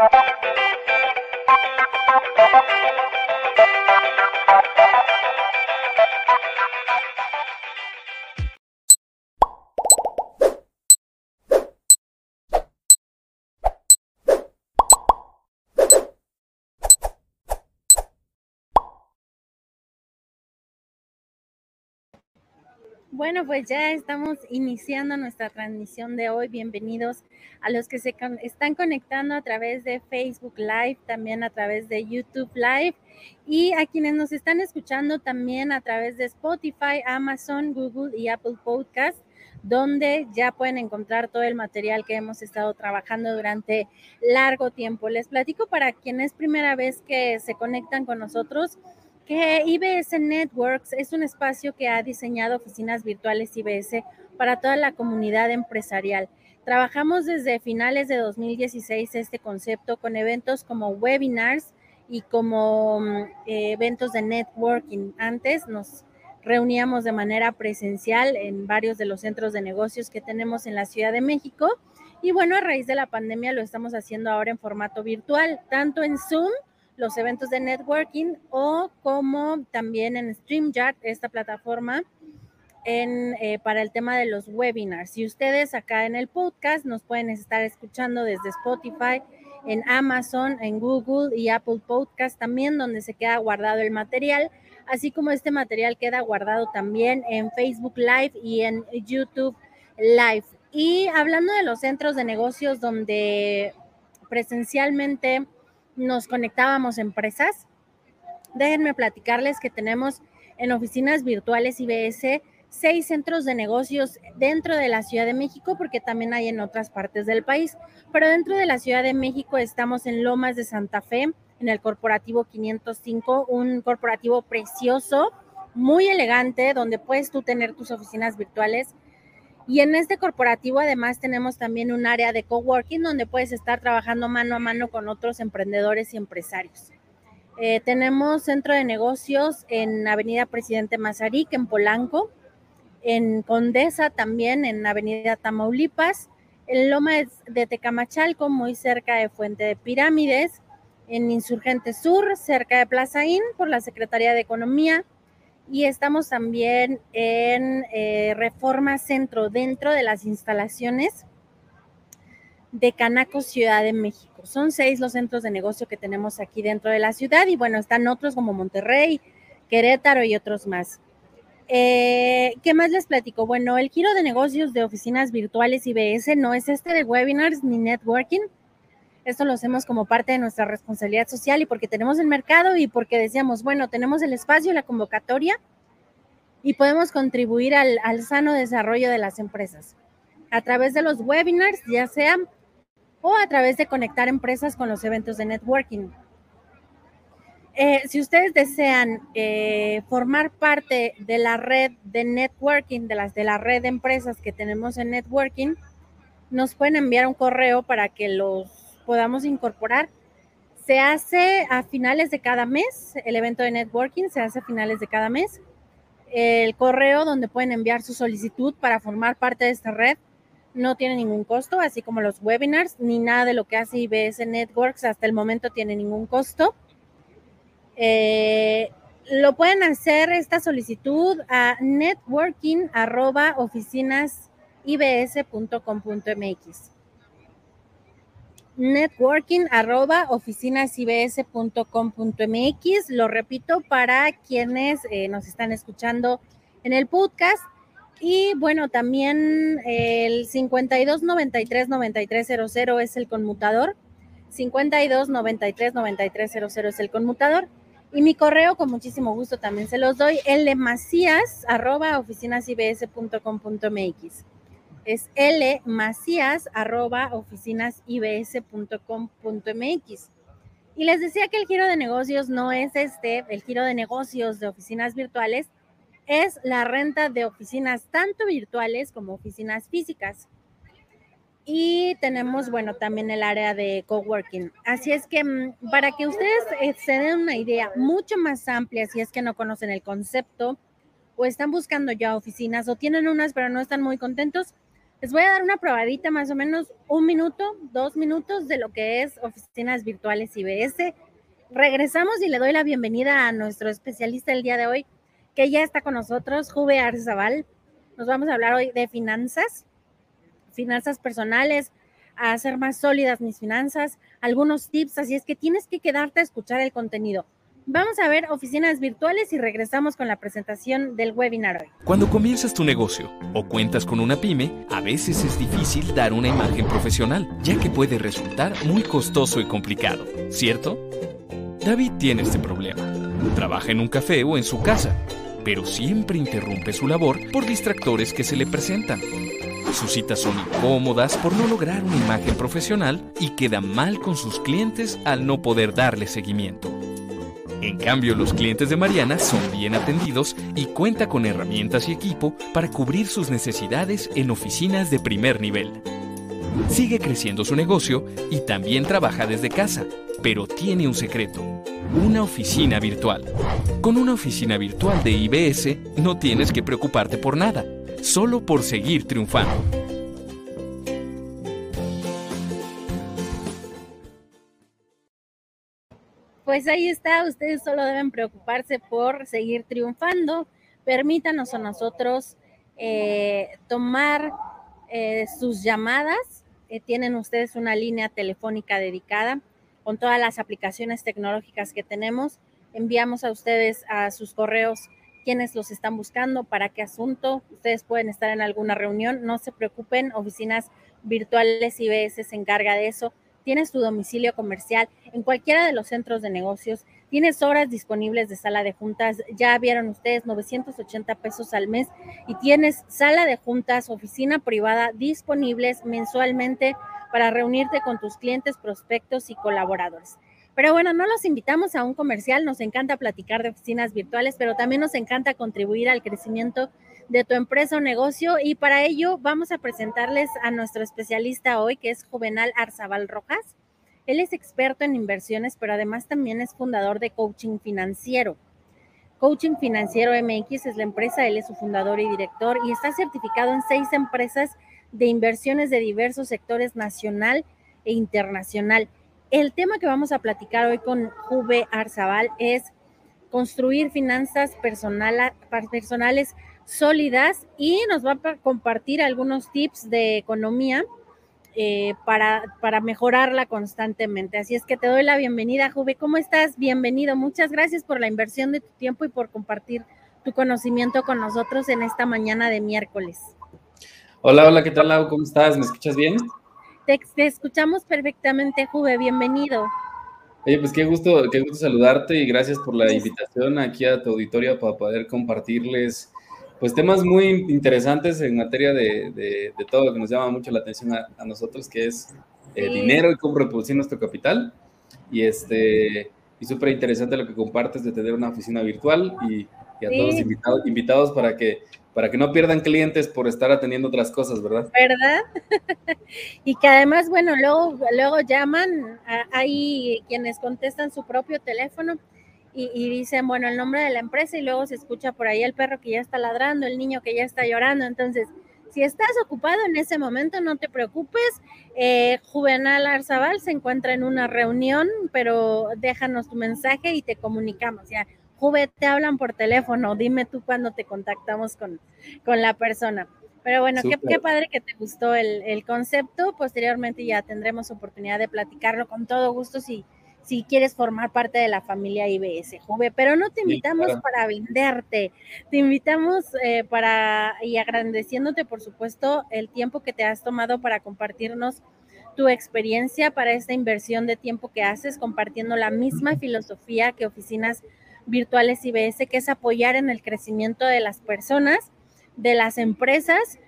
Thank you. Bueno, pues ya estamos iniciando nuestra transmisión de hoy. Bienvenidos a los que se están conectando a través de Facebook Live, también a través de YouTube Live y a quienes nos están escuchando también a través de Spotify, Amazon, Google y Apple Podcast, donde ya pueden encontrar todo el material que hemos estado trabajando durante largo tiempo. Les platico para quienes es primera vez que se conectan con nosotros que IBS Networks es un espacio que ha diseñado oficinas virtuales IBS para toda la comunidad empresarial. Trabajamos desde finales de 2016 este concepto con eventos como webinars y como mm, eventos de networking. Antes nos reuníamos de manera presencial en varios de los centros de negocios que tenemos en la Ciudad de México. Y bueno, a raíz de la pandemia lo estamos haciendo ahora en formato virtual, tanto en Zoom los eventos de networking o como también en StreamYard, esta plataforma, eh, para el tema de los webinars. Si ustedes acá en el podcast nos pueden estar escuchando desde Spotify, en Amazon, en Google y Apple Podcast también, donde se queda guardado el material, así como este material queda guardado también en Facebook Live y en YouTube Live. Y hablando de los centros de negocios donde presencialmente nos conectábamos empresas. Déjenme platicarles que tenemos en oficinas virtuales IBS seis centros de negocios dentro de la Ciudad de México, porque también hay en otras partes del país. Pero dentro de la Ciudad de México estamos en Lomas de Santa Fe, en el corporativo 505, un corporativo precioso, muy elegante, donde puedes tú tener tus oficinas virtuales y en este corporativo además tenemos también un área de coworking donde puedes estar trabajando mano a mano con otros emprendedores y empresarios. Eh, tenemos centro de negocios en Avenida Presidente Mazarik, en Polanco, en Condesa también, en Avenida Tamaulipas, en Loma de Tecamachalco, muy cerca de Fuente de Pirámides, en Insurgente Sur, cerca de Plaza Inn, por la Secretaría de Economía, y estamos también en eh, Reforma Centro, dentro de las instalaciones de Canaco, Ciudad de México. Son seis los centros de negocio que tenemos aquí dentro de la ciudad y bueno, están otros como Monterrey, Querétaro y otros más. Eh, ¿Qué más les platico? Bueno, el giro de negocios de oficinas virtuales IBS no es este de webinars ni networking, esto lo hacemos como parte de nuestra responsabilidad social y porque tenemos el mercado y porque decíamos, bueno, tenemos el espacio la convocatoria y podemos contribuir al, sano desarrollo de las empresas a través de los webinars, ya sea o a través de conectar empresas con los eventos de networking. Eh, si ustedes desean eh, formar parte de la red de networking, de las de la red de empresas que tenemos en networking, nos pueden enviar un correo para que los podamos incorporar. Se hace a finales de cada mes, el evento de networking se hace a finales de cada mes. El correo donde pueden enviar su solicitud para formar parte de esta red no tiene ningún costo, así como los webinars, ni nada de lo que hace IBS Networks hasta el momento tiene ningún costo. Eh, lo pueden hacer esta solicitud a networking.oficinasibs.com.mx networking arroba. Lo repito para quienes eh, nos están escuchando en el podcast. Y bueno, también el 52 93 es el conmutador. 52 93 es el conmutador. Y mi correo, con muchísimo gusto, también se los doy, lmacías arroba oficinasibs.com.mx es lmacías arroba oficinasibs.com.mx. Y les decía que el giro de negocios no es este, el giro de negocios de oficinas virtuales es la renta de oficinas tanto virtuales como oficinas físicas. Y tenemos, bueno, también el área de coworking. Así es que mm, para que ustedes eh, se den una idea mucho más amplia, si es que no conocen el concepto o están buscando ya oficinas o tienen unas pero no están muy contentos, Les voy a dar una probadita, más o menos un minuto, dos minutos de lo que es oficinas virtuales IBS. Regresamos y le doy la bienvenida a nuestro especialista el día de hoy, que ya está con nosotros, Juve Arzabal. Nos vamos a hablar hoy de finanzas, finanzas personales, a hacer más sólidas mis finanzas, algunos tips, así es que tienes que quedarte a escuchar el contenido. Vamos a ver oficinas virtuales y regresamos con la presentación del webinar hoy. Cuando comienzas tu negocio o cuentas con una pyme, a veces es difícil dar una imagen profesional, ya que puede resultar muy costoso y complicado, ¿cierto? David tiene este problema. Trabaja en un café o en su casa, pero siempre interrumpe su labor por distractores que se le presentan. Sus citas son incómodas por no lograr una imagen profesional y queda mal con sus clientes al no poder darle seguimiento. En cambio, los clientes de Mariana son bien atendidos y cuenta con herramientas y equipo para cubrir sus necesidades en oficinas de primer nivel. Sigue creciendo su negocio y también trabaja desde casa, pero tiene un secreto, una oficina virtual. Con una oficina virtual de IBS no tienes que preocuparte por nada, solo por seguir triunfando. Pues ahí está, ustedes solo deben preocuparse por seguir triunfando. Permítanos a nosotros eh, tomar eh, sus llamadas. Eh, tienen ustedes una línea telefónica dedicada con todas las aplicaciones tecnológicas que tenemos. Enviamos a ustedes a sus correos quienes los están buscando, para qué asunto. Ustedes pueden estar en alguna reunión, no se preocupen, oficinas virtuales IBS se encarga de eso tienes tu domicilio comercial en cualquiera de los centros de negocios, tienes horas disponibles de sala de juntas, ya vieron ustedes 980 pesos al mes. Y tienes sala de juntas, oficina privada disponibles mensualmente para reunirte con tus clientes, prospectos y colaboradores. Pero bueno, no los invitamos a un comercial, nos encanta platicar de oficinas virtuales, pero también nos encanta contribuir al crecimiento de tu empresa o negocio y para ello vamos a presentarles a nuestro especialista hoy, que es Juvenal Arzabal Rojas. Él es experto en inversiones, pero además también es fundador de Coaching Financiero. Coaching Financiero MX es la empresa, él es su fundador y director y está certificado en seis empresas de inversiones de diversos sectores nacional e internacional. El tema que vamos a platicar hoy con Juve Arzabal es construir finanzas personales sólidas y nos va a compartir algunos tips de economía eh, para, para mejorarla constantemente. Así es que te doy la bienvenida, Juve. ¿Cómo estás? Bienvenido. Muchas gracias por la inversión de tu tiempo y por compartir tu conocimiento con nosotros en esta mañana de miércoles. Hola, hola, ¿qué tal, Lau? ¿Cómo estás? ¿Me escuchas bien? Te, escuchamos perfectamente, Juve. Bienvenido. Oye, pues qué gusto, qué gusto saludarte y gracias por la invitación aquí a tu auditorio para poder compartirles pues temas muy interesantes en materia de, todo lo que nos llama mucho la atención a, nosotros, que es el dinero y cómo reproducir nuestro capital. Y este y súper interesante lo que compartes de tener una oficina virtual y, a todos los invitados, invitados para que para que no pierdan clientes por estar atendiendo otras cosas, ¿verdad? ¿Verdad? y que además, bueno, luego, luego llaman, hay quienes contestan su propio teléfono y, dicen, bueno, el nombre de la empresa y luego se escucha por ahí el perro que ya está ladrando, el niño que ya está llorando. Entonces, si estás ocupado en ese momento, no te preocupes. Eh, Juvenal Arzabal se encuentra en una reunión, pero déjanos tu mensaje y te comunicamos. Ya, Juve, te hablan por teléfono, dime tú cuándo te contactamos con, con la persona. Pero bueno, qué, qué, padre que te gustó el, el, concepto. Posteriormente ya tendremos oportunidad de platicarlo con todo gusto si, si quieres formar parte de la familia IBS, Juve, pero no te invitamos para venderte, te invitamos eh, para, y agradeciéndote, por supuesto, el tiempo que te has tomado para compartirnos tu experiencia para esta inversión de tiempo que haces, compartiendo la misma filosofía que oficinas virtuales IBS, que es apoyar en el crecimiento de las personas, de las empresas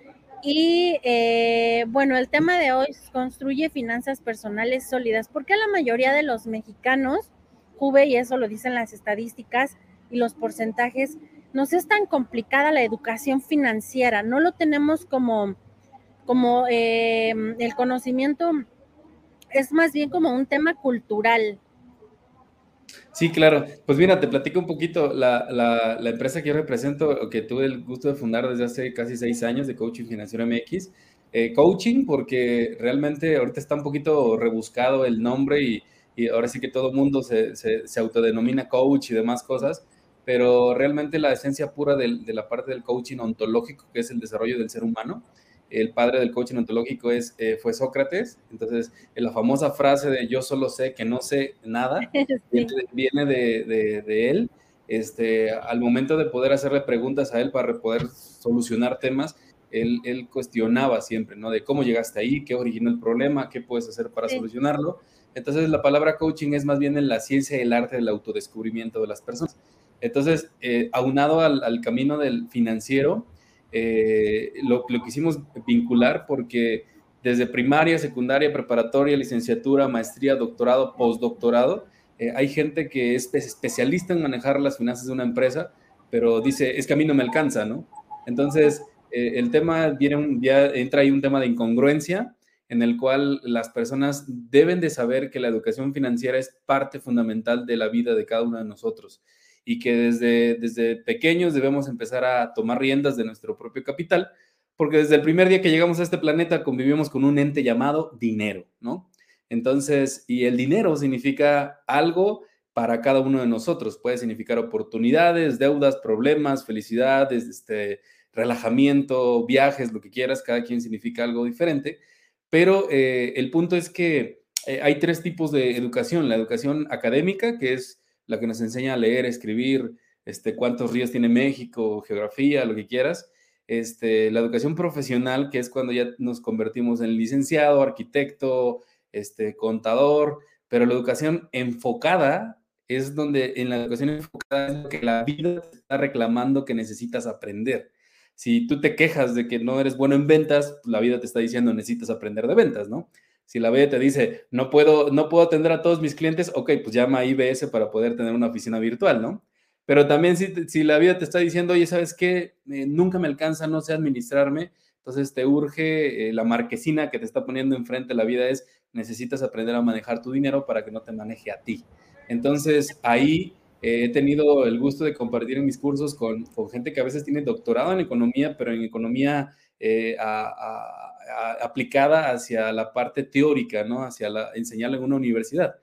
y eh, bueno, el tema de hoy es construye finanzas personales sólidas. porque la mayoría de los mexicanos, Juve, y eso lo dicen las estadísticas y los porcentajes, nos es tan complicada la educación financiera? No lo tenemos como, como eh, el conocimiento, es más bien como un tema cultural. Sí, claro. Pues mira, te platico un poquito. La, la, empresa que yo represento, que tuve el gusto de fundar desde hace casi seis años de Coaching Financiero MX, eh, coaching porque realmente ahorita está un poquito rebuscado el nombre y, y ahora sí que todo mundo se, se, se, autodenomina coach y demás cosas, pero realmente la esencia pura de, de la parte del coaching ontológico, que es el desarrollo del ser humano, el padre del coaching ontológico es, eh, fue Sócrates, entonces la famosa frase de yo solo sé que no sé nada viene de, él. Este, al momento de poder hacerle preguntas a él para poder solucionar temas, él, cuestionaba siempre, ¿no? De cómo llegaste ahí, qué originó el problema, qué puedes hacer para solucionarlo. Entonces la palabra coaching es más bien en la ciencia y el arte del autodescubrimiento de las personas. Entonces, eh, aunado al, al camino del financiero, eh, lo, lo, quisimos vincular porque desde primaria, secundaria, preparatoria, licenciatura, maestría, doctorado, postdoctorado, eh, hay gente que es especialista en manejar las finanzas de una empresa, pero dice, es que a mí no me alcanza, ¿no? Entonces, eh, el tema viene ya entra ahí un tema de incongruencia en el cual las personas deben de saber que la educación financiera es parte fundamental de la vida de cada uno de nosotros y que desde, desde pequeños debemos empezar a tomar riendas de nuestro propio capital, porque desde el primer día que llegamos a este planeta convivimos con un ente llamado dinero, ¿no? Entonces, y el dinero significa algo para cada uno de nosotros. Puede significar oportunidades, deudas, problemas, felicidades, este, relajamiento, viajes, lo que quieras, cada quien significa algo diferente. Pero eh, el punto es que eh, hay tres tipos de educación. La educación académica, que es la que nos enseña a leer, escribir, este, cuántos ríos tiene México, geografía, lo que quieras. Este, la educación profesional, que es cuando ya nos convertimos en licenciado, arquitecto, este, contador, pero la educación enfocada es donde en la educación enfocada es lo que la vida está reclamando que necesitas aprender. Si tú te quejas de que no eres bueno en ventas, la vida te está diciendo necesitas aprender de ventas, ¿no? Si la vida te dice, no puedo, no puedo atender a todos mis clientes, ok, pues llama a IBS para poder tener una oficina virtual, ¿no? Pero también si, si la vida te está diciendo, oye, ¿sabes qué? Eh, nunca me alcanza, no sé administrarme, entonces te urge eh, la marquesina que te está poniendo enfrente la vida es, necesitas aprender a manejar tu dinero para que no te maneje a ti. Entonces ahí eh, he tenido el gusto de compartir en mis cursos con, con, gente que a veces tiene doctorado en economía, pero en economía a aplicada hacia la parte teórica, ¿no? Hacia la, enseñarla en una universidad.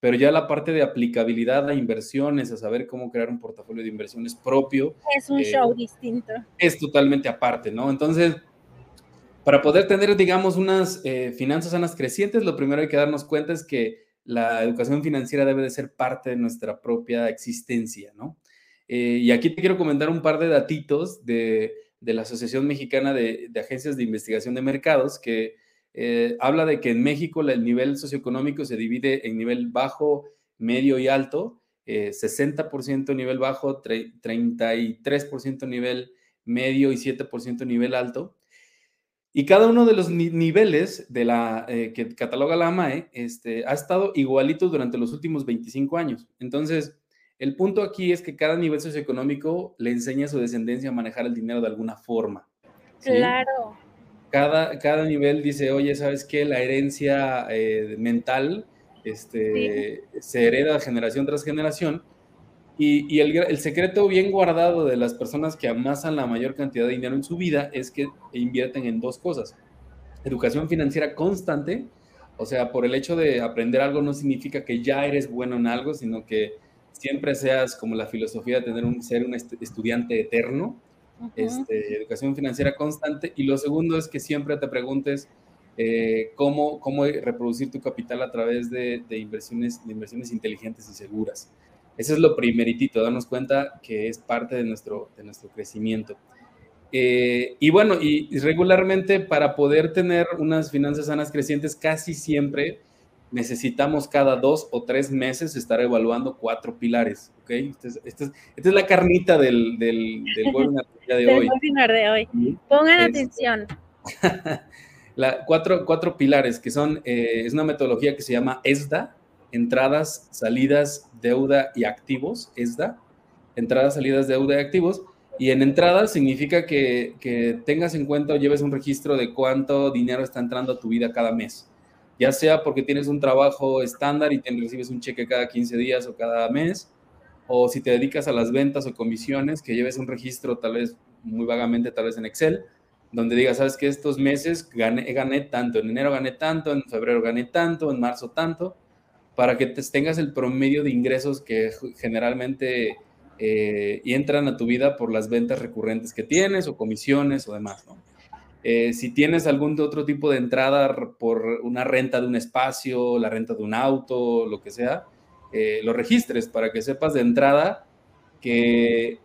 Pero ya la parte de aplicabilidad a inversiones, a saber cómo crear un portafolio de inversiones propio. Es un show eh, distinto. Es totalmente aparte, ¿no? Entonces, para poder tener, digamos, unas eh, finanzas sanas crecientes, lo primero hay que darnos cuenta es que la educación financiera debe de ser parte de nuestra propia existencia, ¿no? Eh, y aquí te quiero comentar un par de datitos de de la Asociación Mexicana de, Agencias de Investigación de Mercados, que eh, habla de que en México el nivel socioeconómico se divide en nivel bajo, medio y alto, 60% eh, nivel bajo, 33% nivel medio y 7% nivel alto. Y cada uno de los niveles de la, eh, que cataloga la AMAE este, ha estado igualito durante los últimos 25 años. Entonces, el punto aquí es que cada nivel socioeconómico le enseña a su descendencia a manejar el dinero de alguna forma. Claro. Cada, cada nivel dice, oye, ¿sabes qué? La herencia eh, mental este, se hereda generación tras generación. Y, el, el, secreto bien guardado de las personas que amasan la mayor cantidad de dinero en su vida es que invierten en dos cosas. Educación financiera constante, o sea, por el hecho de aprender algo no significa que ya eres bueno en algo, sino que siempre seas como la filosofía de tener un, ser un estudiante eterno, este, educación financiera constante. Y lo segundo es que siempre te preguntes eh, cómo, cómo reproducir tu capital a través de, inversiones, de inversiones inteligentes y seguras. Eso es lo primeritito, darnos cuenta que es parte de nuestro, de nuestro crecimiento. Eh, y bueno, y regularmente para poder tener unas finanzas sanas crecientes, casi siempre necesitamos cada dos o tres meses estar evaluando cuatro pilares, ¿ok? Esta es, la carnita del, del, del webinar de hoy. webinar de hoy. Pongan atención. la, cuatro, cuatro pilares que son, eh, es una metodología que se llama ESDA, entradas, salidas, deuda y activos, ESDA, entradas, salidas, deuda y activos. Y en entradas significa que, que tengas en cuenta o lleves un registro de cuánto dinero está entrando a tu vida cada mes ya sea porque tienes un trabajo estándar y te recibes un cheque cada 15 días o cada mes, o si te dedicas a las ventas o comisiones, que lleves un registro tal vez muy vagamente, tal vez en Excel, donde digas, sabes que estos meses gané, tanto, en enero gané tanto, en febrero gané tanto, en marzo tanto, para que tengas el promedio de ingresos que generalmente eh, entran a tu vida por las ventas recurrentes que tienes o comisiones o demás, ¿no? Eh, si tienes algún otro tipo de entrada por una renta de un espacio, la renta de un auto, lo que sea, eh, lo registres para que sepas de entrada que,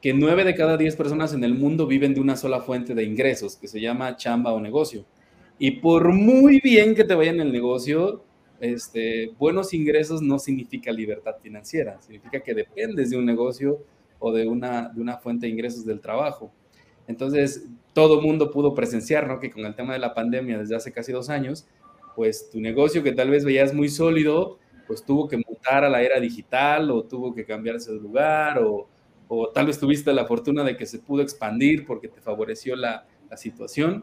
que 9 de cada 10 personas en el mundo viven de una sola fuente de ingresos, que se llama chamba o negocio. Y por muy bien que te vaya en el negocio, este, buenos ingresos no significa libertad financiera, significa que dependes de un negocio o de una, de una fuente de ingresos del trabajo. Entonces, todo mundo pudo presenciar, ¿no? Que con el tema de la pandemia desde hace casi dos años, pues tu negocio que tal vez veías muy sólido, pues tuvo que mutar a la era digital o tuvo que cambiarse de lugar o, o tal vez tuviste la fortuna de que se pudo expandir porque te favoreció la, la situación.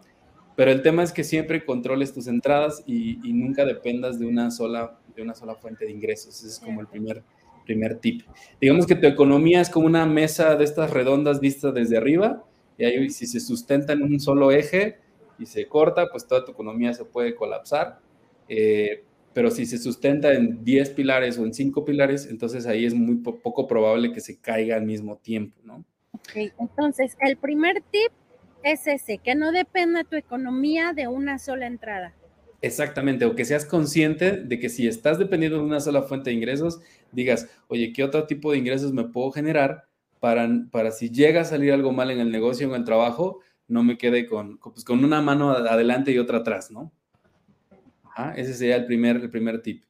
Pero el tema es que siempre controles tus entradas y, y, nunca dependas de una, sola, de una sola fuente de ingresos. Ese es como el primer, primer tip. Digamos que tu economía es como una mesa de estas redondas vistas desde arriba y ahí si se sustenta en un solo eje y se corta, pues toda tu economía se puede colapsar. Eh, pero si se sustenta en 10 pilares o en 5 pilares, entonces ahí es muy po poco probable que se caiga al mismo tiempo, ¿no? Ok, entonces el primer tip es ese, que no dependa tu economía de una sola entrada. Exactamente, o que seas consciente de que si estás dependiendo de una sola fuente de ingresos, digas, oye, ¿qué otro tipo de ingresos me puedo generar para, para si llega a salir algo mal en el negocio o en el trabajo, no me quede con, pues, con una mano adelante y otra atrás, ¿no? ese sería el primer, el primer tip.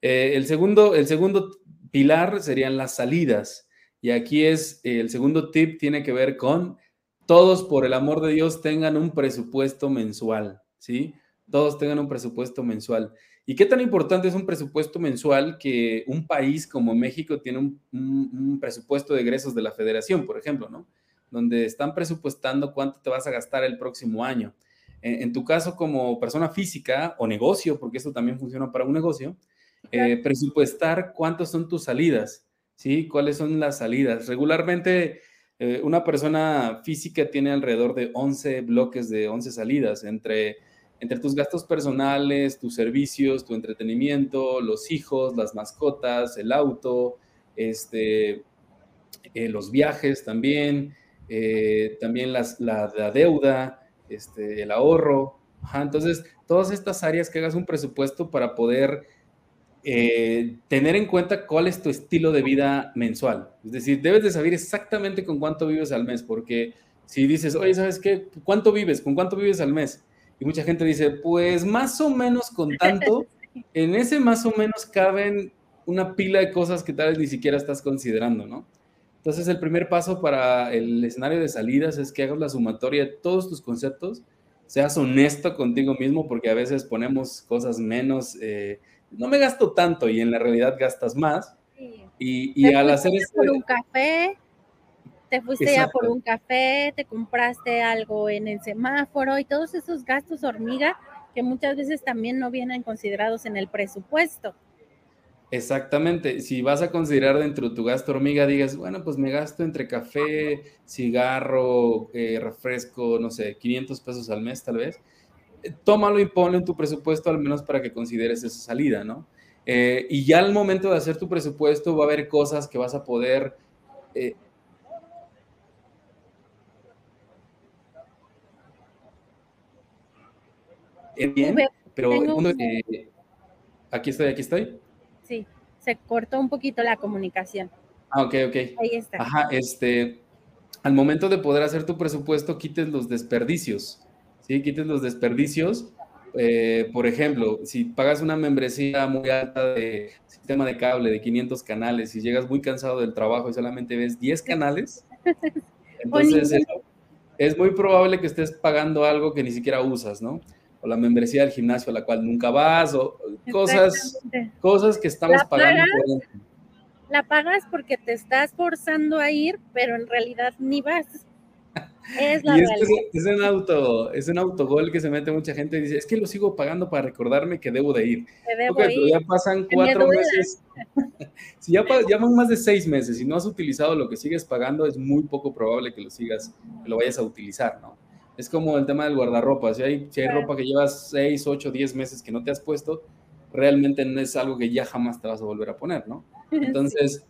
Eh, el, segundo, el segundo pilar serían las salidas. Y aquí es, eh, el segundo tip tiene que ver con todos, por el amor de Dios, tengan un presupuesto mensual, ¿sí? Todos tengan un presupuesto mensual. ¿Y qué tan importante es un presupuesto mensual que un país como México tiene un, un, un presupuesto de egresos de la federación, por ejemplo, ¿no? Donde están presupuestando cuánto te vas a gastar el próximo año en, tu caso como persona física o negocio, porque esto también funciona para un negocio, eh, presupuestar cuántas son tus salidas, ¿sí? ¿Cuáles son las salidas? Regularmente eh, una persona física tiene alrededor de 11 bloques de 11 salidas entre, entre tus gastos personales, tus servicios, tu entretenimiento, los hijos, las mascotas, el auto, este, eh, los viajes también, también las, la, la deuda, este, el ahorro. entonces, todas estas áreas que hagas un presupuesto para poder eh, tener en cuenta cuál es tu estilo de vida mensual. Es decir, debes de saber exactamente con cuánto vives al mes, porque si dices, oye, ¿sabes qué? ¿Cuánto vives? ¿Con cuánto vives al mes? Y mucha gente dice, pues más o menos con tanto, en ese más o menos caben una pila de cosas que tal vez ni siquiera estás considerando, ¿no? Entonces, el primer paso para el escenario de salidas es que hagas la sumatoria de todos tus conceptos, seas honesto contigo mismo, porque a veces ponemos cosas menos, eh, no me gasto tanto y en la realidad gastas más. Sí. Y, y al hacer esto... Por un café, te fuiste ya por un café, te compraste algo en el semáforo y todos esos gastos hormiga que muchas veces también no vienen considerados en el presupuesto. Exactamente. Si vas a considerar dentro de tu gasto hormiga, digas, bueno, pues me gasto entre café, cigarro, eh, refresco, no sé, 500 pesos al mes tal vez. Eh, tómalo y ponlo en tu presupuesto al menos para que consideres esa salida, ¿no? Eh, y ya al momento de hacer tu presupuesto va a haber cosas que vas a poder... Eh, bien, pero uno, eh, aquí estoy, aquí estoy sí, se cortó un poquito la comunicación. Ah, ok, ok. Ahí está. Ajá, este, al momento de poder hacer tu presupuesto, quites los desperdicios, ¿sí? Quites los desperdicios. Eh, por ejemplo, si pagas una membresía muy alta de sistema de cable de 500 canales y llegas muy cansado del trabajo y solamente ves 10 canales, entonces es, es muy probable que estés pagando algo que ni siquiera usas, ¿no? O la membresía del gimnasio a la cual nunca vas, o cosas, cosas que estamos la pagando. Pagas, la pagas porque te estás forzando a ir, pero en realidad ni vas. Es la y es, un auto, es un autogol que se mete mucha gente y dice, es que lo sigo pagando para recordarme que debo de ir. debo ir. ya pasan cuatro meses. si ya, ya van más de seis meses y no has utilizado lo que sigues pagando, es muy poco probable que lo sigas, que lo vayas a utilizar, ¿no? Es como el tema del guardarropa. Si hay, si hay ropa que llevas seis, ocho, diez meses que no te has puesto, realmente no es algo que ya jamás te vas a volver a poner, ¿no? Entonces,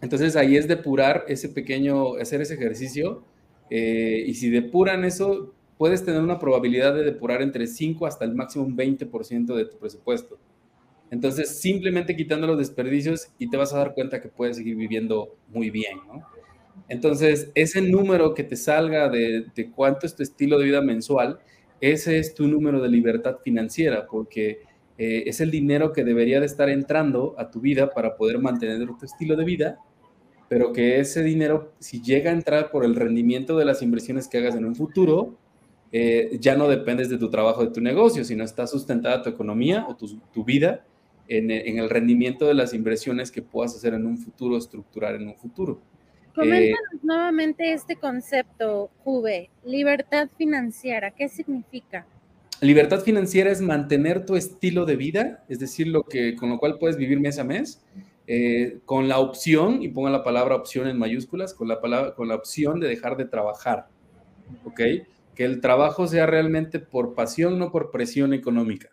entonces ahí es depurar ese pequeño, hacer ese ejercicio eh, y si depuran eso, puedes tener una probabilidad de depurar entre 5 hasta el máximo un 20% de tu presupuesto. Entonces, simplemente quitando los desperdicios y te vas a dar cuenta que puedes seguir viviendo muy bien, ¿no? Entonces, ese número que te salga de, de cuánto es tu estilo de vida mensual, ese es tu número de libertad financiera, porque eh, es el dinero que debería de estar entrando a tu vida para poder mantener tu estilo de vida pero que ese dinero, si llega a entrar por el rendimiento de las inversiones que hagas en un futuro, eh, ya no dependes de tu trabajo, de tu negocio, sino está sustentada tu economía o tu, vida en, el rendimiento de las inversiones que puedas hacer en un futuro, estructurar en un futuro. Coméntanos eh, nuevamente este concepto, Juve, libertad financiera, ¿qué significa? Libertad financiera es mantener tu estilo de vida, es decir, lo que, con lo cual puedes vivir mes a mes, eh, con la opción, y ponga la palabra opción en mayúsculas, con la, palabra, con la opción de dejar de trabajar, ¿ok? Que el trabajo sea realmente por pasión, no por presión económica,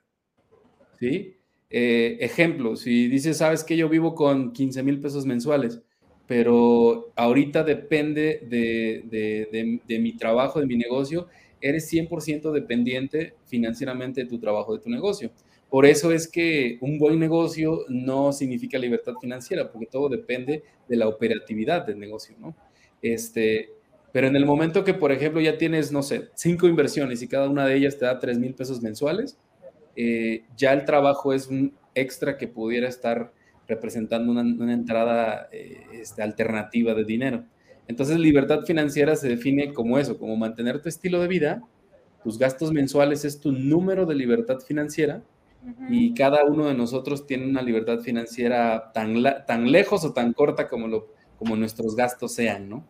¿sí? Eh, ejemplo, si dices, sabes que yo vivo con 15 mil pesos mensuales, pero ahorita depende de, de mi trabajo, de mi negocio, eres 100% dependiente financieramente de tu trabajo, de tu negocio. Por eso es que un buen negocio no significa libertad financiera, porque todo depende de la operatividad del negocio, ¿no? Este, pero en el momento que, por ejemplo, ya tienes, no sé, cinco inversiones y cada una de ellas te da tres mil pesos mensuales, eh, ya el trabajo es un extra que pudiera estar representando una, entrada eh, este, alternativa de dinero. Entonces, libertad financiera se define como eso, como mantener tu estilo de vida, tus gastos mensuales es tu número de libertad financiera y cada uno de nosotros tiene una libertad financiera tan, tan lejos o tan corta como, lo, como nuestros gastos sean, ¿no?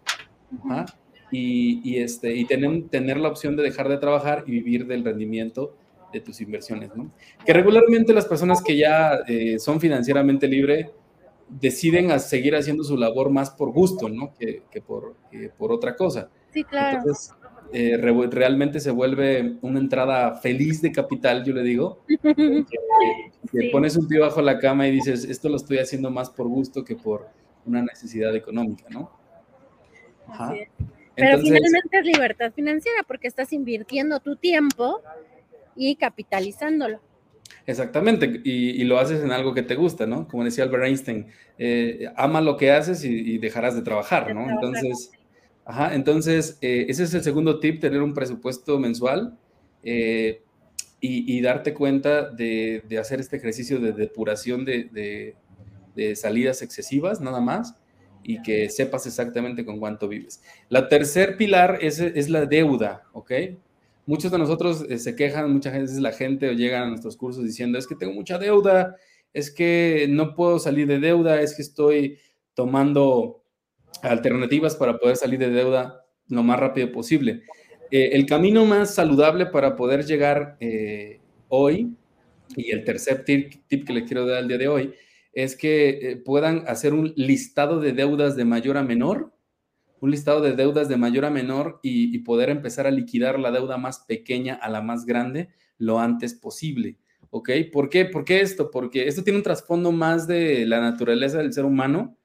Y, y, este, y tener, tener la opción de dejar de trabajar y vivir del rendimiento de tus inversiones, ¿no? Que regularmente las personas que ya eh, son financieramente libres deciden a seguir haciendo su labor más por gusto, ¿no? Que, que por, por otra cosa. Sí, claro. Entonces, eh, realmente se vuelve una entrada feliz de capital, yo le digo. Que, pones un pie bajo la cama y dices, esto lo estoy haciendo más por gusto que por una necesidad económica, ¿no? Pero finalmente es libertad financiera porque estás invirtiendo tu tiempo y capitalizándolo. Exactamente, y, lo haces en algo que te gusta, ¿no? Como decía Albert Einstein, eh, ama lo que haces y, dejarás de trabajar, ¿no? Entonces, Ajá, entonces, eh, ese es el segundo tip, tener un presupuesto mensual eh, y, darte cuenta de, hacer este ejercicio de depuración de, salidas excesivas, nada más, y que sepas exactamente con cuánto vives. La tercer pilar es, es la deuda, ¿ok? Muchos de nosotros eh, se quejan, muchas veces la gente o llegan a nuestros cursos diciendo, es que tengo mucha deuda, es que no puedo salir de deuda, es que estoy tomando alternativas para poder salir de deuda lo más rápido posible. Eh, el camino más saludable para poder llegar eh, hoy, y el tercer tip, que les quiero dar al día de hoy, es que puedan hacer un listado de deudas de mayor a menor, un listado de deudas de mayor a menor y, poder empezar a liquidar la deuda más pequeña a la más grande lo antes posible. ¿Ok? ¿Por qué? ¿Por qué esto? Porque esto tiene un trasfondo más de la naturaleza del ser humano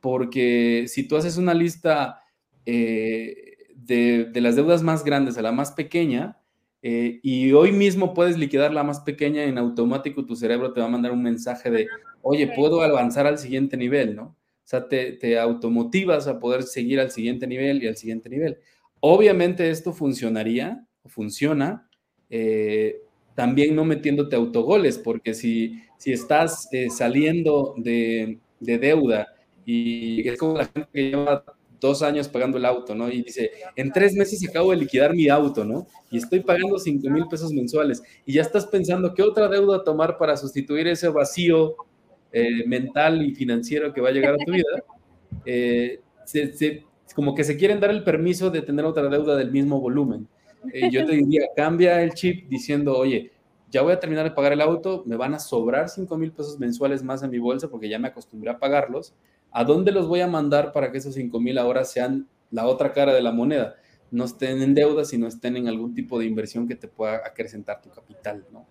porque si tú haces una lista eh, de, las deudas más grandes a la más pequeña, eh, y hoy mismo puedes liquidar la más pequeña, en automático tu cerebro te va a mandar un mensaje de, oye, puedo avanzar al siguiente nivel, ¿no? Sea, te, automotivas a poder seguir al siguiente nivel y al siguiente nivel. Obviamente esto funcionaría, funciona, eh, también no metiéndote autogoles, porque si, si estás saliendo de, de deuda, y es como la gente que lleva dos años pagando el auto, ¿no? Y dice, en tres meses acabo de liquidar mi auto, ¿no? Y estoy pagando cinco mil pesos mensuales. Y ya estás pensando, ¿qué otra deuda tomar para sustituir ese vacío eh, mental y financiero que va a llegar a tu vida? Eh, como que se quieren dar el permiso de tener otra deuda del mismo volumen. Eh, yo te diría, cambia el chip diciendo, oye, ya voy a terminar de pagar el auto, me van a sobrar 5 mil pesos mensuales más en mi bolsa porque ya me acostumbré a pagarlos. ¿A dónde los voy a mandar para que esos 5 mil ahora sean la otra cara de la moneda? No estén en deuda, sino estén en algún tipo de inversión que te pueda acrecentar tu capital, ¿no?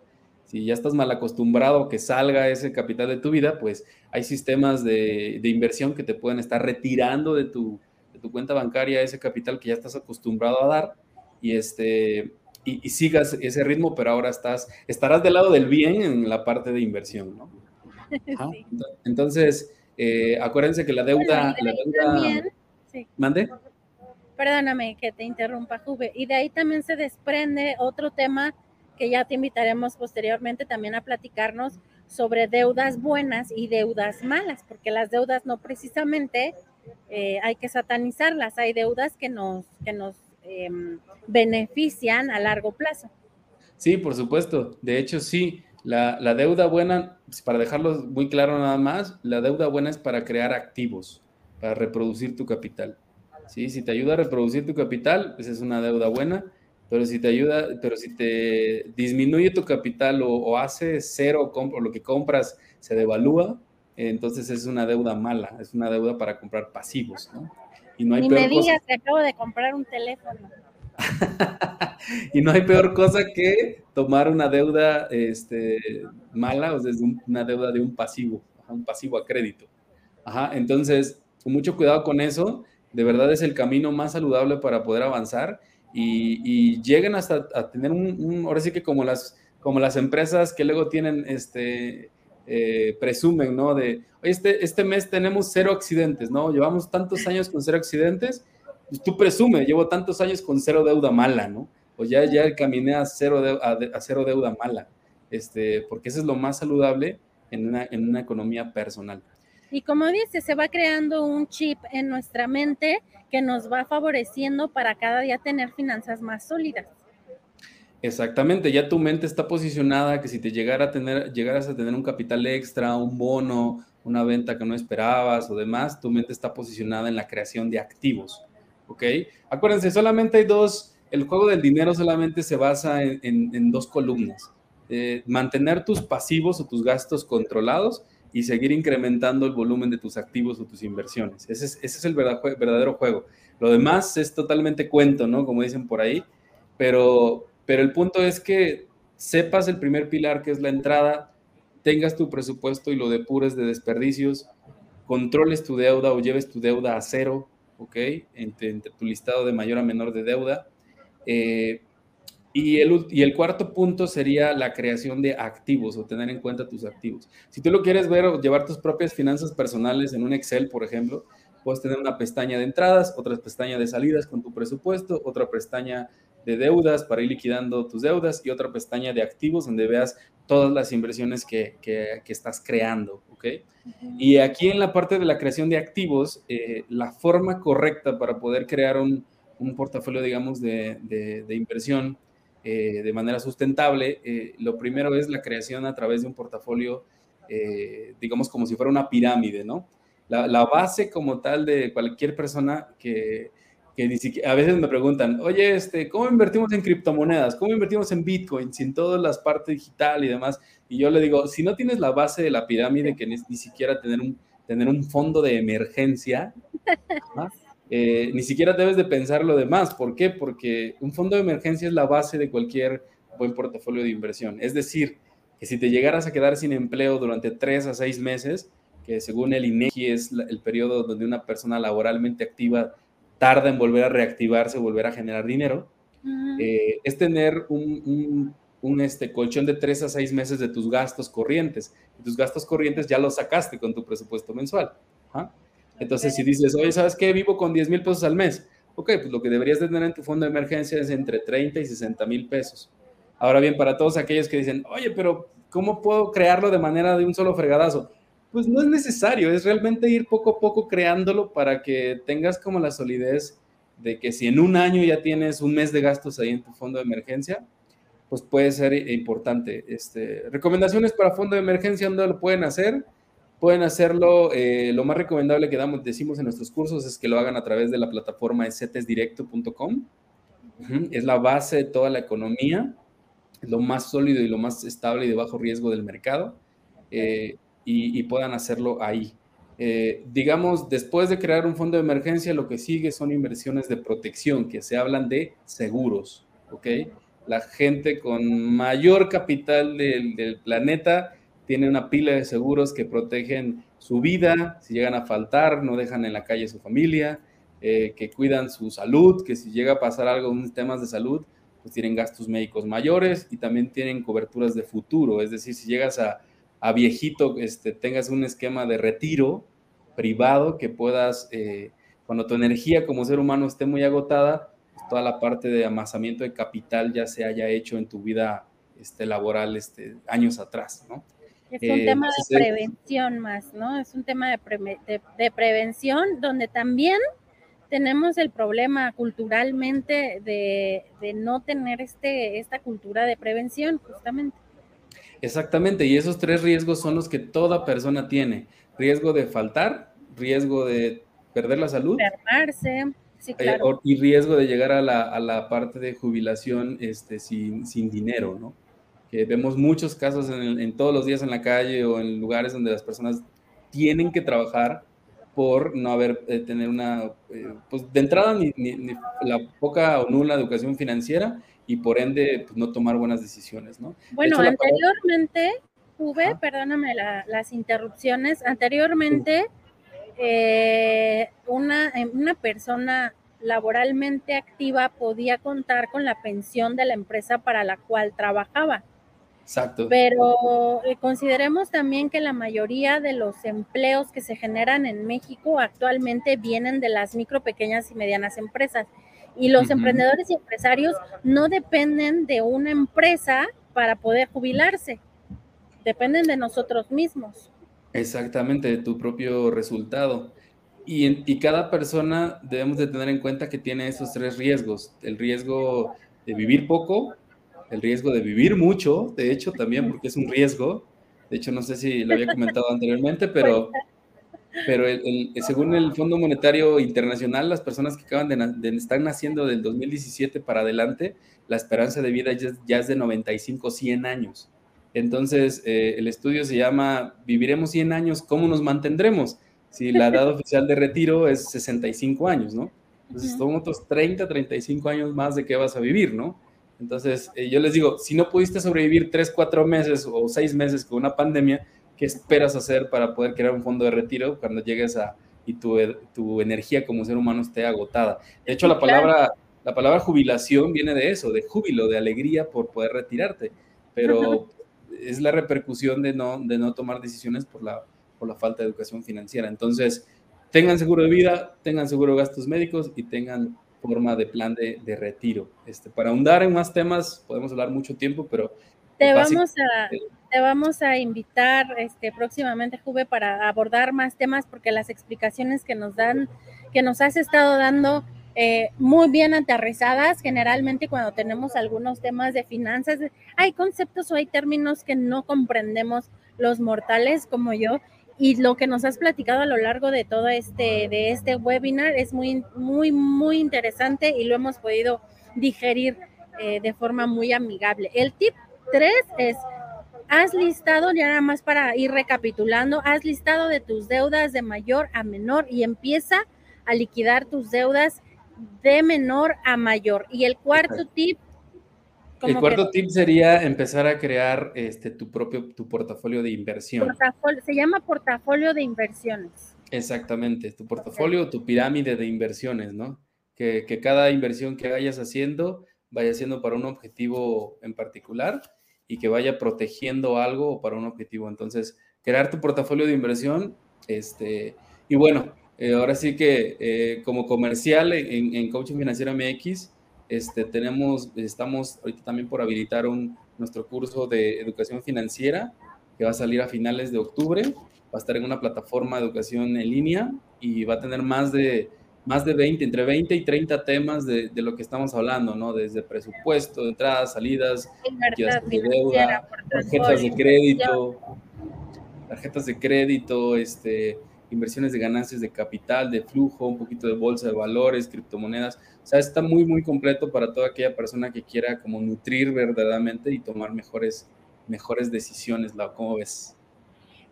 Si ya estás mal acostumbrado a que salga ese capital de tu vida, pues hay sistemas de, de inversión que te pueden estar retirando de tu, de tu cuenta bancaria ese capital que ya estás acostumbrado a dar y este y, sigas ese ritmo, pero ahora estás, estarás del lado del bien en la parte de inversión, ¿no? Entonces, eh, acuérdense que la deuda... la deuda ¿Mande? Perdóname que te interrumpa, Juve. Y de ahí también se desprende otro tema que ya te invitaremos posteriormente también a platicarnos sobre deudas buenas y deudas malas, porque las deudas no precisamente eh, hay que satanizarlas, hay deudas que nos, que nos Em, benefician a largo plazo. Sí, por supuesto. De hecho, sí, la, deuda buena, para dejarlo muy claro nada más, la deuda buena es para crear activos, para reproducir tu capital. ¿Sí? Si te ayuda a reproducir tu capital, pues es una deuda buena, pero si te ayuda, pero si te disminuye tu capital o, hace cero o lo que compras se devalúa, entonces es una deuda mala, es una deuda para comprar pasivos, ¿no? Y no hay Ni me digas que acabo de comprar un teléfono. y no hay peor cosa que tomar una deuda este, mala, o sea, una deuda de un pasivo, un pasivo a crédito. Ajá, entonces, mucho cuidado con eso, de verdad es el camino más saludable para poder avanzar y, y lleguen hasta a tener un, ahora sí que como las, como las empresas que luego tienen este, eh, presumen, ¿no? De, este, este mes tenemos cero accidentes, ¿no? Llevamos tantos años con cero accidentes, pues tú presume, llevo tantos años con cero deuda mala, ¿no? O ya, ya caminé a cero, a, cero deuda mala, este, porque eso es lo más saludable en una, en una economía personal. Y como dice, se va creando un chip en nuestra mente que nos va favoreciendo para cada día tener finanzas más sólidas. Exactamente, ya tu mente está posicionada que si te llegara a tener, llegaras a tener un capital extra, un bono, una venta que no esperabas o demás, tu mente está posicionada en la creación de activos, ¿ok? Acuérdense, solamente hay dos, el juego del dinero solamente se basa en, dos columnas, eh, mantener tus pasivos o tus gastos controlados y seguir incrementando el volumen de tus activos o tus inversiones. Ese es, ese es el verdadero juego. Lo demás es totalmente cuento, ¿no? Como dicen por ahí, pero pero el punto es que sepas el primer pilar, que es la entrada, tengas tu presupuesto y lo depures de desperdicios, controles tu deuda o lleves tu deuda a cero, ¿ok? Entre, tu listado de mayor a menor de deuda. Eh, y el, y el, cuarto punto sería la creación de activos o tener en cuenta tus activos. Si tú lo quieres ver o llevar tus propias finanzas personales en un Excel, por ejemplo, puedes tener una pestaña de entradas, otra pestaña de salidas con tu presupuesto, otra pestaña de deudas para ir liquidando tus deudas y otra pestaña de activos donde veas todas las inversiones que, que, estás creando, ¿ok? Y aquí en la parte de la creación de activos, eh, la forma correcta para poder crear un, un portafolio, digamos, de, de, inversión eh, de manera sustentable, eh, lo primero es la creación a través de un portafolio, digamos, como si fuera una pirámide, ¿no? La, la, base como tal de cualquier persona que, que a veces me preguntan, oye, este, ¿cómo invertimos en criptomonedas? ¿Cómo invertimos en Bitcoin? Sin todas las partes digital y demás. Y yo le digo, si no tienes la base de la pirámide, que ni, siquiera tener un, tener un fondo de emergencia, eh, ni siquiera debes de pensar lo demás. ¿Por qué? Porque un fondo de emergencia es la base de cualquier buen portafolio de inversión. Es decir, que si te llegaras a quedar sin empleo durante tres a seis meses, que según el INEGI es el periodo donde una persona laboralmente activa tarda en volver a reactivarse, volver a generar dinero, eh, es tener un, este, colchón de tres a seis meses de tus gastos corrientes. Y tus gastos corrientes ya los sacaste con tu presupuesto mensual. Entonces, si dices, oye, ¿sabes qué? Vivo con 10 mil pesos al mes. Ok, pues lo que deberías tener en tu fondo de emergencia es entre 30 y 60 mil pesos. Ahora bien, para todos aquellos que dicen, oye, pero ¿cómo puedo crearlo de manera de un solo fregadazo? pues no es necesario, es realmente ir poco a poco creándolo para que tengas como la solidez de que si en un año ya tienes un mes de gastos ahí en tu fondo de emergencia, pues puede ser importante. Este, recomendaciones para fondo de emergencia, ¿dónde lo pueden hacer? Pueden hacerlo, eh, lo más recomendable que damos, decimos en nuestros cursos es que lo hagan a través de la plataforma cetesdirecto.com. Es la base de toda la economía, lo más sólido y lo más estable y de bajo riesgo del mercado, eh, y, puedan hacerlo ahí. Eh, digamos, después de crear un fondo de emergencia, lo que sigue son inversiones de protección, que se hablan de seguros, ¿ok? La gente con mayor capital del, del planeta tiene una pila de seguros que protegen su vida, si llegan a faltar, no dejan en la calle a su familia, eh, que cuidan su salud, que si llega a pasar algo en temas de salud, pues tienen gastos médicos mayores y también tienen coberturas de futuro, es decir, si llegas a, viejito, este, tengas un esquema de retiro privado que puedas, eh, cuando tu energía como ser humano esté muy agotada, pues toda la parte de amasamiento de capital ya se haya hecho en tu vida este, laboral este, años atrás, ¿no? Es un eh, tema de prevención más, ¿no? Es un tema de, de, prevención donde también tenemos el problema culturalmente de, de, no tener este, esta cultura de prevención, justamente. Exactamente, y esos tres riesgos son los que toda persona tiene. Riesgo de faltar, riesgo de perder la salud. Enfermarse, sí, eh, y riesgo de llegar a la, a la parte de jubilación este, sin, sin dinero, ¿no? Que vemos muchos casos en, todos los días en la calle o en lugares donde las personas tienen que trabajar por no haber, eh, tener una, eh, pues de entrada ni, la poca o nula educación financiera y por ende pues, no tomar buenas decisiones, ¿no? Bueno, anteriormente, tuve, perdóname las interrupciones, anteriormente eh, una, una persona laboralmente activa podía contar con la pensión de la empresa para la cual trabajaba. Exacto. Pero eh, consideremos también que la mayoría de los empleos que se generan en México actualmente vienen de las micro, pequeñas y medianas empresas. Y los emprendedores y empresarios no dependen de una empresa para poder jubilarse, dependen de nosotros mismos. Exactamente, de tu propio resultado. Y, y cada persona debemos de tener en cuenta que tiene esos tres riesgos. El riesgo de vivir poco, el riesgo de vivir mucho, de hecho, también porque es un riesgo. De hecho, no sé si lo había comentado anteriormente, pero, pero según el Fondo Monetario Internacional, las personas que acaban de, estar naciendo del 2017 para adelante, la esperanza de vida ya, es de 95, 100 años. Entonces, eh, el estudio se llama Viviremos 100 años, ¿cómo nos mantendremos? Si la edad oficial de retiro es 65 años, ¿no? Entonces, son otros 30, 35 años más de qué vas a vivir, ¿no? Entonces, eh, yo les digo, si no pudiste sobrevivir tres, cuatro meses o seis meses con una pandemia, ¿qué esperas hacer para poder crear un fondo de retiro cuando llegues a y tu, tu energía como ser humano esté agotada? De hecho, la palabra, la palabra jubilación viene de eso, de júbilo, de alegría por poder retirarte, pero es la repercusión de no, de no tomar decisiones por la, por la falta de educación financiera. Entonces, tengan seguro de vida, tengan seguro de gastos médicos y tengan forma de plan de, de, retiro. Este, para ahondar en más temas, podemos hablar mucho tiempo, pero... Te vamos, a, te vamos a invitar este, próximamente, Juve, para abordar más temas, porque las explicaciones que nos dan, que nos has estado dando eh, muy bien aterrizadas, generalmente cuando tenemos algunos temas de finanzas, hay conceptos o hay términos que no comprendemos los mortales como yo y lo que nos has platicado a lo largo de todo este, de este webinar es muy, muy, muy interesante y lo hemos podido digerir eh, de forma muy amigable. El tip 3 es, has listado, ya nada más para ir recapitulando, has listado de tus deudas de mayor a menor y empieza a liquidar tus deudas de menor a mayor. Y el cuarto tip el cuarto tip sería empezar a crear este, tu propio tu portafolio de inversión. se llama portafolio de inversiones. Exactamente, tu portafolio, tu pirámide de inversiones, ¿no? Que, cada inversión que vayas haciendo vaya siendo para un objetivo en particular y que vaya protegiendo algo para un objetivo. Entonces, crear tu portafolio de inversión, este, y bueno, eh, ahora sí que eh, como comercial en, en Coaching Financiero MX, este, tenemos, estamos ahorita también por habilitar un, nuestro curso de educación financiera que va a salir a finales de octubre. Va a estar en una plataforma de educación en línea y va a tener más de, más de 20, entre 20 y 30 temas de, de lo que estamos hablando, ¿no? Desde presupuesto, entradas, salidas, de deuda, tarjetas de crédito. tarjetas de crédito, este, inversiones de ganancias de capital, de flujo, un poquito de bolsa de valores, criptomonedas. O sea, está muy, muy completo para toda aquella persona que quiera como nutrir verdaderamente y tomar mejores, mejores decisiones. ¿Cómo ves?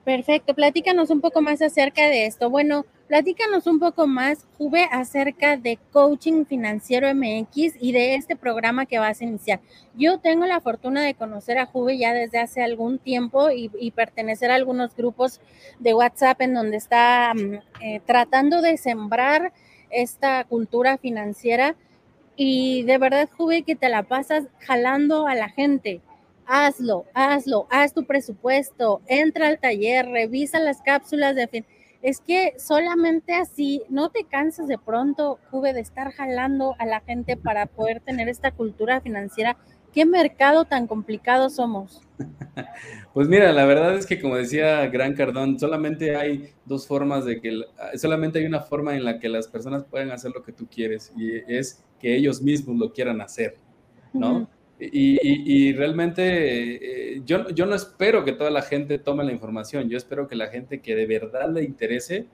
Perfecto, platícanos un poco más acerca de esto. Bueno, platícanos un poco más, Juve, acerca de Coaching Financiero MX y de este programa que vas a iniciar. Yo tengo la fortuna de conocer a Juve ya desde hace algún tiempo y, pertenecer a algunos grupos de WhatsApp en donde está mm, eh, tratando de sembrar esta cultura financiera. Y de verdad, Juve, que te la pasas jalando a la gente hazlo, hazlo, haz tu presupuesto, entra al taller, revisa las cápsulas de fin. Es que solamente así no te cansas de pronto, Juve, de estar jalando a la gente para poder tener esta cultura financiera. ¿Qué mercado tan complicado somos? Pues mira, la verdad es que como decía Gran Cardón, solamente hay dos formas de que, solamente hay una forma en la que las personas pueden hacer lo que tú quieres y es que ellos mismos lo quieran hacer, ¿no? Y, realmente eh, yo, yo no espero que toda la gente tome la información, yo espero que la gente que de verdad le interese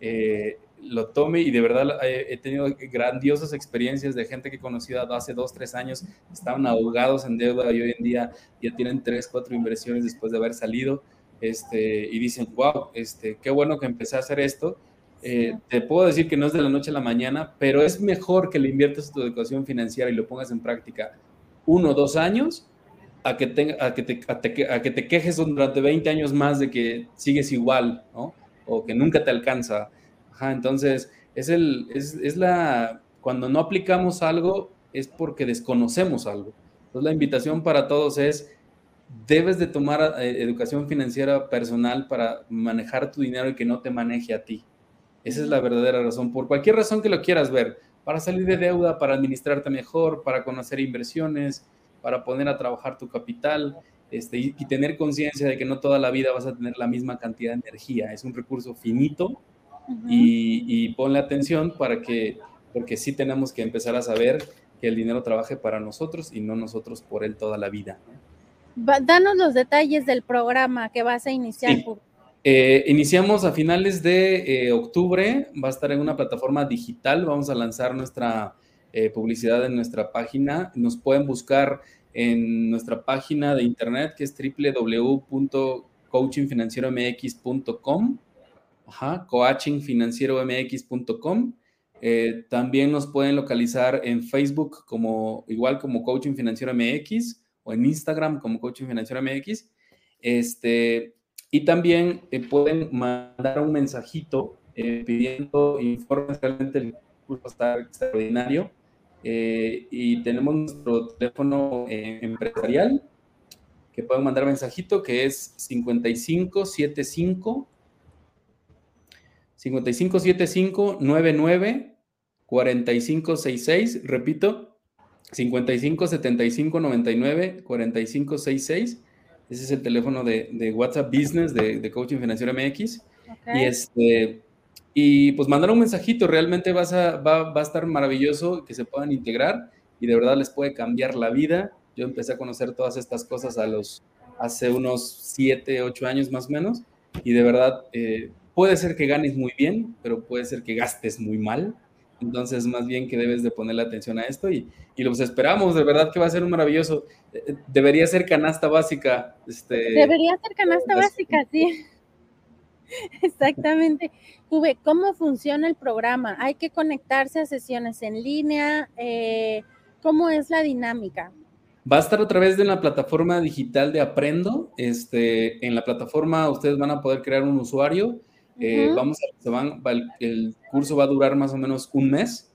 eh, lo tome y de verdad he, tenido grandiosas experiencias de gente que he conocido hace dos, tres años, estaban ahogados en deuda y hoy en día ya tienen tres, cuatro inversiones después de haber salido este, y dicen, wow, este, qué bueno que empecé a hacer esto. Eh, te puedo decir que no es de la noche a la mañana, pero es mejor que le inviertas tu educación financiera y lo pongas en práctica uno o dos años a que, te, a, que te, a, que te quejes durante 20 años más de que sigues igual, ¿no? O que nunca te alcanza. Ajá, entonces, es, el, es, es la, cuando no aplicamos algo es porque desconocemos algo. Entonces, la invitación para todos es, debes de tomar eh, educación financiera personal para manejar tu dinero y que no te maneje a ti. Esa es la verdadera razón, por cualquier razón que lo quieras ver para salir de deuda, para administrarte mejor, para conocer inversiones, para poner a trabajar tu capital este, y, tener conciencia de que no toda la vida vas a tener la misma cantidad de energía. Es un recurso finito y, ponle atención para que, porque sí tenemos que empezar a saber que el dinero trabaje para nosotros y no nosotros por él toda la vida. danos los detalles del programa que vas a iniciar. Eh, iniciamos a finales de eh, octubre, va a estar en una plataforma digital, vamos a lanzar nuestra eh, publicidad en nuestra página, nos pueden buscar en nuestra página de internet que es www.coachingfinancieromx.com, coachingfinancieromx.com. también nos pueden localizar en Facebook como igual como Coaching Financiero MX o en Instagram como Coaching Financiero MX. Este, y también eh, pueden mandar un mensajito eh, pidiendo informes, realmente el curso está extraordinario. Eh, y tenemos nuestro teléfono empresarial que pueden mandar mensajito que es 5575 5575 99 4566, repito, 5575 99 4566 ese es el teléfono de, WhatsApp Business de, Coaching Financiero MX. Y, este, y pues mandar un mensajito, realmente vas a, va, a estar maravilloso que se puedan integrar y de verdad les puede cambiar la vida. Yo empecé a conocer todas estas cosas a los, hace unos 7, 8 años más o menos y de verdad eh, puede ser que ganes muy bien, pero puede ser que gastes muy mal. Entonces, más bien que debes de ponerle atención a esto y, y los esperamos, de verdad que va a ser un maravilloso. Eh, debería ser canasta básica. Este, Debería ser canasta básica, sí. Exactamente. Juve, ¿cómo funciona el programa? ¿Hay que conectarse a sesiones en línea? Eh, ¿Cómo es la dinámica? Va a estar a través de la plataforma digital de Aprendo. Este, en la plataforma ustedes van a poder crear un usuario eh, vamos a, se van, el, curso va a durar más o menos un mes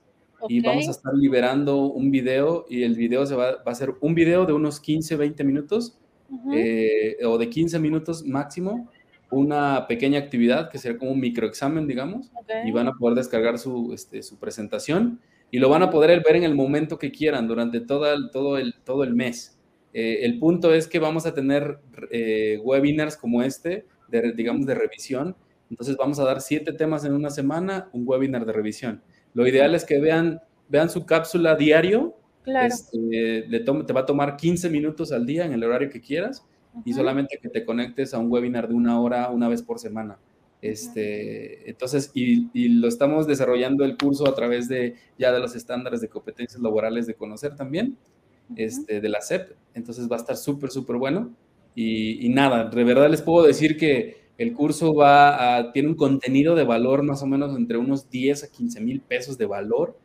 y vamos a estar liberando un video y el video se va, va a ser un video de unos 15, 20 minutos eh, o de 15 minutos máximo, una pequeña actividad que será como un microexamen, digamos, y van a poder descargar su, este, su presentación y lo van a poder ver en el momento que quieran durante todo el, todo el, todo el mes. Eh, el punto es que vamos a tener webinars como este, de, digamos, de revisión, entonces vamos a dar siete temas en una semana, un webinar de revisión. Lo ideal es que vean, vean su cápsula diario. Claro. Este, te va a tomar 15 minutos al día en el horario que quieras. y solamente que te conectes a un webinar de una hora una vez por semana. Este, entonces, y, y, lo estamos desarrollando el curso a través de ya de los estándares de competencias laborales de conocer también, este, de la SEP. Entonces va a estar súper, súper bueno. Y, y, nada, de verdad les puedo decir que el curso va a, tiene un contenido de valor más o menos entre unos 10 a 15 mil pesos de valor,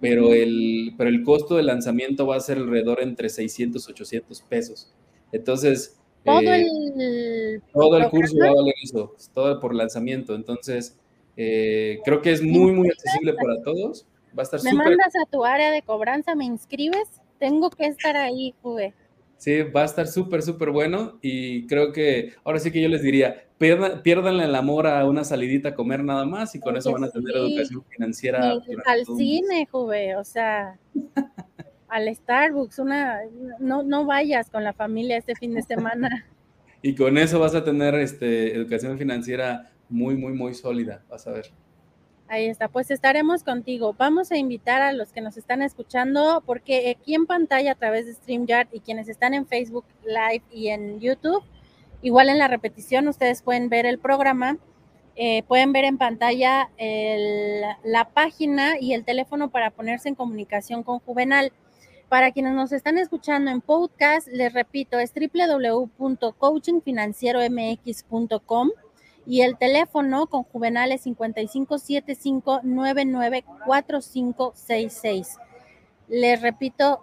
pero el, pero el costo de lanzamiento va a ser alrededor entre 600 800 pesos. Entonces, todo eh, el, todo el curso va a valer eso, todo por lanzamiento. Entonces, eh, creo que es muy, muy accesible para todos. Va a estar ¿Me mandas a tu área de cobranza? ¿Me inscribes? Tengo que estar ahí, Juve. Sí, va a estar súper, súper bueno y creo que ahora sí que yo les diría, pierdan, el amor a una salidita a comer nada más y con eso van a tener educación financiera. al cine, Juve, o sea, al Starbucks, una, no, no vayas con la familia este fin de semana. y con eso vas a tener este, educación financiera muy, muy, muy sólida, vas a ver. Ahí está, pues estaremos contigo. Vamos a invitar a los que nos están escuchando, porque aquí en pantalla a través de StreamYard y quienes están en Facebook Live y en YouTube, igual en la repetición ustedes pueden ver el programa, eh, pueden ver en pantalla la página y el teléfono para ponerse en comunicación con Juvenal. Para quienes nos están escuchando en podcast, les repito, es www.coachingfinancieromx.com y el teléfono con Juvenal es 5575994566. Les repito,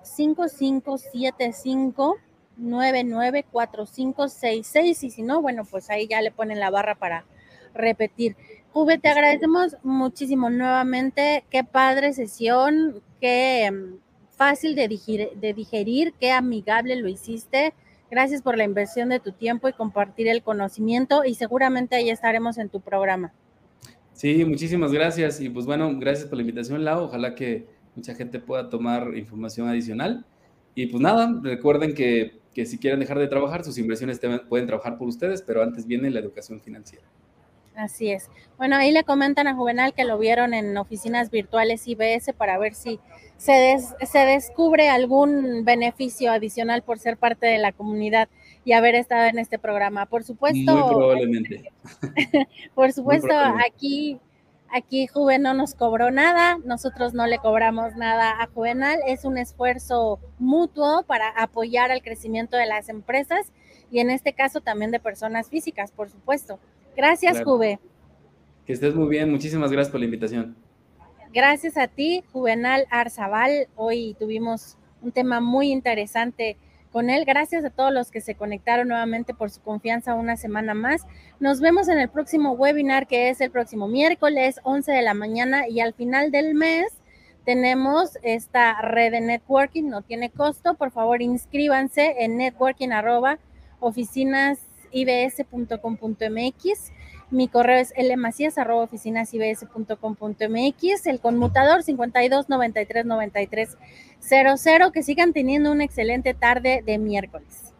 5575994566 y si no, bueno, pues ahí ya le ponen la barra para repetir. Juve, te agradecemos muchísimo nuevamente. Qué padre sesión, qué mm, fácil de digerir, de digerir, qué amigable lo hiciste. Gracias por la inversión de tu tiempo y compartir el conocimiento y seguramente ahí estaremos en tu programa. Sí, muchísimas gracias y pues bueno, gracias por la invitación, Lau. Ojalá que mucha gente pueda tomar información adicional. Y pues nada, recuerden que, que si quieren dejar de trabajar, sus inversiones pueden trabajar por ustedes, pero antes viene la educación financiera. Así es. Bueno, ahí le comentan a Juvenal que lo vieron en oficinas virtuales IBS para ver si se, se descubre algún beneficio adicional por ser parte de la comunidad y haber estado en este programa. Por supuesto. Muy probablemente. por supuesto, aquí, aquí Juven no nos cobró nada, nosotros no le cobramos nada a Juvenal. Es un esfuerzo mutuo para apoyar al crecimiento de las empresas y en este caso también de personas físicas, por supuesto. Gracias, Juve. Que estés muy bien. Muchísimas gracias por la invitación. Gracias a ti, Juvenal Arzabal. Hoy tuvimos un tema muy interesante con él. Gracias a todos los que se conectaron nuevamente por su confianza una semana más. Nos vemos en el próximo webinar que es el próximo miércoles 11 de la mañana y al final del mes tenemos esta red de networking, no tiene costo. Por favor, inscríbanse en networking arroba oficinas ibs.com.mx. Mi correo es lmacías.oficinasibs.com.mx. El conmutador 52 93 93 00. Que sigan teniendo una excelente tarde de miércoles.